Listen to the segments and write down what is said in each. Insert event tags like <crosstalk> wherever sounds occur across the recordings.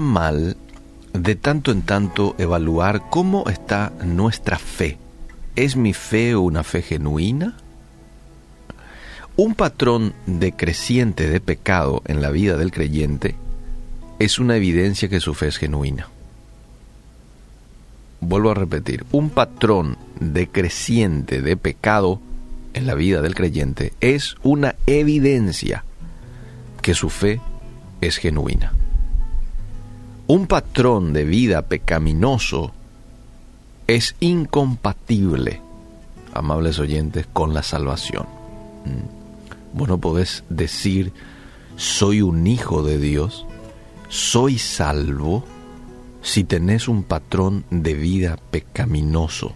mal de tanto en tanto evaluar cómo está nuestra fe. ¿Es mi fe una fe genuina? Un patrón decreciente de pecado en la vida del creyente es una evidencia que su fe es genuina. Vuelvo a repetir, un patrón decreciente de pecado en la vida del creyente es una evidencia que su fe es genuina. Un patrón de vida pecaminoso es incompatible, amables oyentes, con la salvación. Mm. Vos no podés decir, soy un hijo de Dios, soy salvo, si tenés un patrón de vida pecaminoso.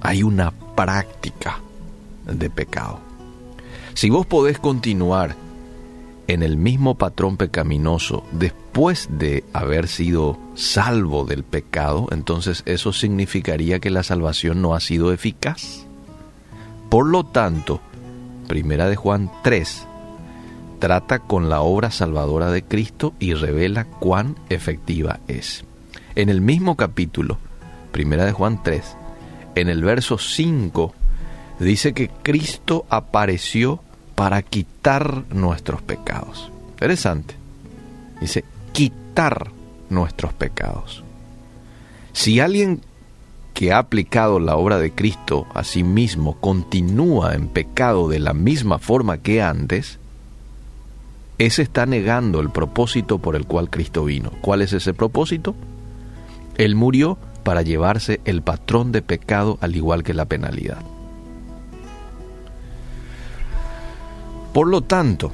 Hay una práctica de pecado. Si vos podés continuar en el mismo patrón pecaminoso después de haber sido salvo del pecado, entonces eso significaría que la salvación no ha sido eficaz. Por lo tanto, Primera de Juan 3 trata con la obra salvadora de Cristo y revela cuán efectiva es. En el mismo capítulo, Primera de Juan 3, en el verso 5 dice que Cristo apareció para quitar nuestros pecados. Interesante. Dice, quitar nuestros pecados. Si alguien que ha aplicado la obra de Cristo a sí mismo continúa en pecado de la misma forma que antes, ese está negando el propósito por el cual Cristo vino. ¿Cuál es ese propósito? Él murió para llevarse el patrón de pecado al igual que la penalidad. Por lo tanto,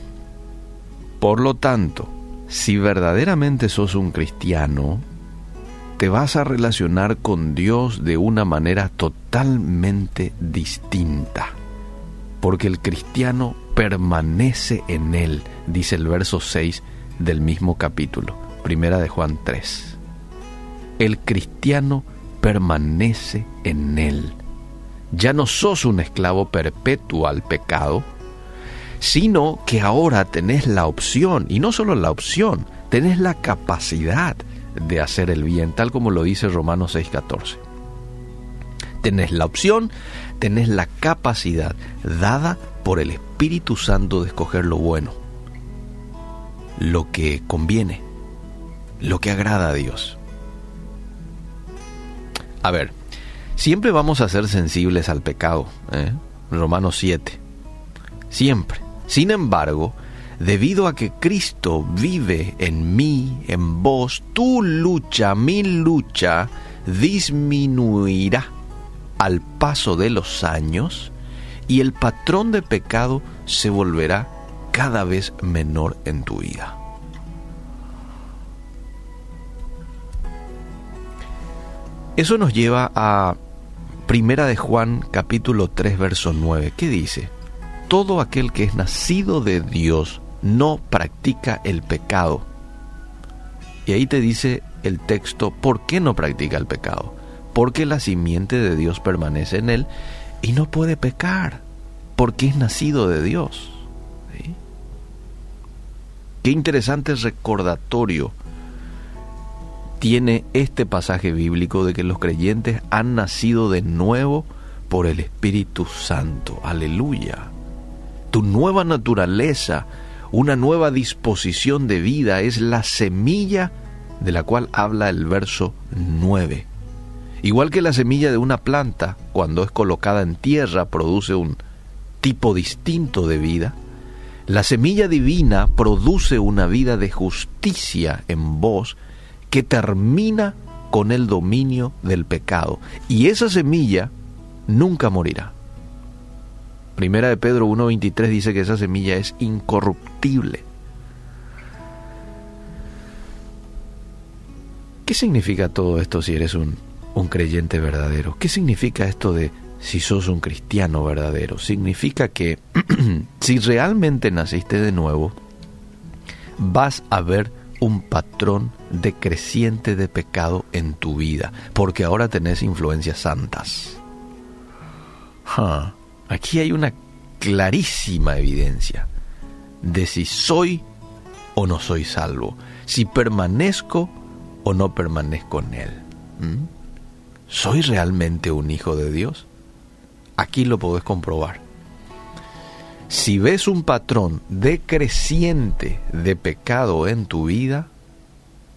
por lo tanto, si verdaderamente sos un cristiano, te vas a relacionar con Dios de una manera totalmente distinta. Porque el cristiano permanece en Él, dice el verso 6 del mismo capítulo, primera de Juan 3. El cristiano permanece en Él. Ya no sos un esclavo perpetuo al pecado, sino que ahora tenés la opción, y no solo la opción, tenés la capacidad de hacer el bien, tal como lo dice Romanos 6:14. Tenés la opción, tenés la capacidad dada por el Espíritu Santo de escoger lo bueno, lo que conviene, lo que agrada a Dios. A ver, siempre vamos a ser sensibles al pecado, ¿eh? Romanos 7, siempre. Sin embargo, debido a que Cristo vive en mí, en vos, tu lucha, mi lucha, disminuirá al paso de los años y el patrón de pecado se volverá cada vez menor en tu vida. Eso nos lleva a Primera de Juan capítulo 3 verso 9. ¿Qué dice? Todo aquel que es nacido de Dios no practica el pecado. Y ahí te dice el texto, ¿por qué no practica el pecado? Porque la simiente de Dios permanece en él y no puede pecar, porque es nacido de Dios. Qué interesante recordatorio tiene este pasaje bíblico de que los creyentes han nacido de nuevo por el Espíritu Santo. Aleluya tu nueva naturaleza, una nueva disposición de vida es la semilla de la cual habla el verso 9. Igual que la semilla de una planta, cuando es colocada en tierra, produce un tipo distinto de vida, la semilla divina produce una vida de justicia en vos que termina con el dominio del pecado. Y esa semilla nunca morirá. Primera de Pedro 1.23 dice que esa semilla es incorruptible. ¿Qué significa todo esto si eres un, un creyente verdadero? ¿Qué significa esto de si sos un cristiano verdadero? Significa que <clears throat> si realmente naciste de nuevo, vas a ver un patrón decreciente de pecado en tu vida, porque ahora tenés influencias santas. Aquí hay una clarísima evidencia de si soy o no soy salvo, si permanezco o no permanezco en él? ¿Mm? ¿Soy realmente un hijo de Dios? Aquí lo podés comprobar. Si ves un patrón decreciente de pecado en tu vida,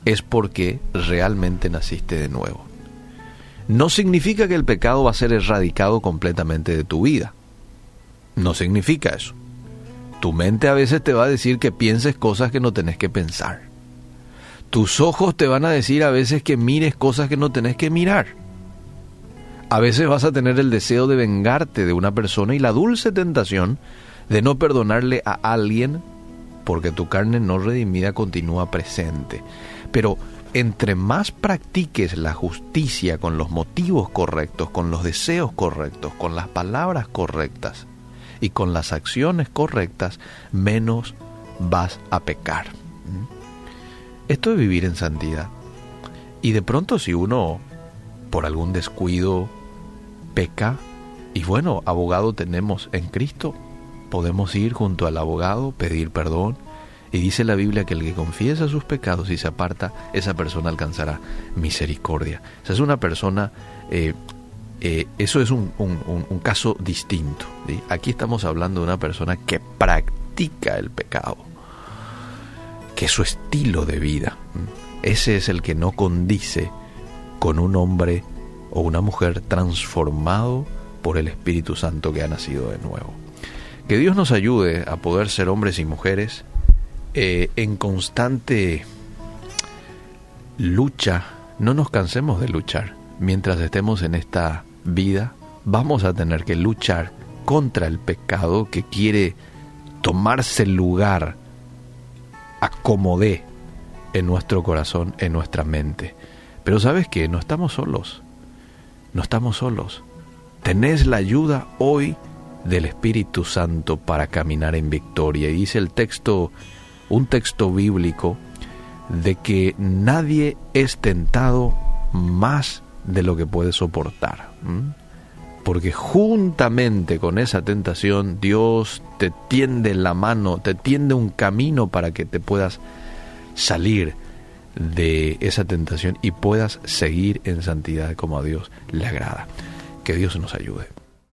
es porque realmente naciste de nuevo. No significa que el pecado va a ser erradicado completamente de tu vida. No significa eso. Tu mente a veces te va a decir que pienses cosas que no tenés que pensar. Tus ojos te van a decir a veces que mires cosas que no tenés que mirar. A veces vas a tener el deseo de vengarte de una persona y la dulce tentación de no perdonarle a alguien porque tu carne no redimida continúa presente. Pero entre más practiques la justicia con los motivos correctos, con los deseos correctos, con las palabras correctas y con las acciones correctas, menos vas a pecar. ¿Mm? Esto es vivir en santidad. Y de pronto si uno, por algún descuido, peca, y bueno, abogado tenemos en Cristo, podemos ir junto al abogado, pedir perdón, y dice la Biblia que el que confiesa sus pecados y se aparta, esa persona alcanzará misericordia. Esa es una persona, eh, eh, eso es un, caso distinto. Aquí estamos hablando de una persona que practica el pecado, que su estilo de vida. Ese es el que no condice con un hombre o una mujer transformado por el Espíritu Santo que ha nacido de nuevo. Que Dios nos ayude a poder ser hombres y mujeres eh, en constante lucha, no nos cansemos de luchar. Mientras estemos en esta vida, vamos a tener que luchar contra el pecado que quiere tomarse lugar acomodé en nuestro corazón, en nuestra mente. Pero sabes que no estamos solos, no estamos solos. Tenés la ayuda hoy del Espíritu Santo para caminar en victoria. Y dice el texto un texto bíblico de que nadie es tentado más de lo que puede soportar. Porque juntamente con esa tentación Dios te tiende la mano, te tiende un camino para que te puedas salir de esa tentación y puedas seguir en santidad como a Dios le agrada. Que Dios nos ayude.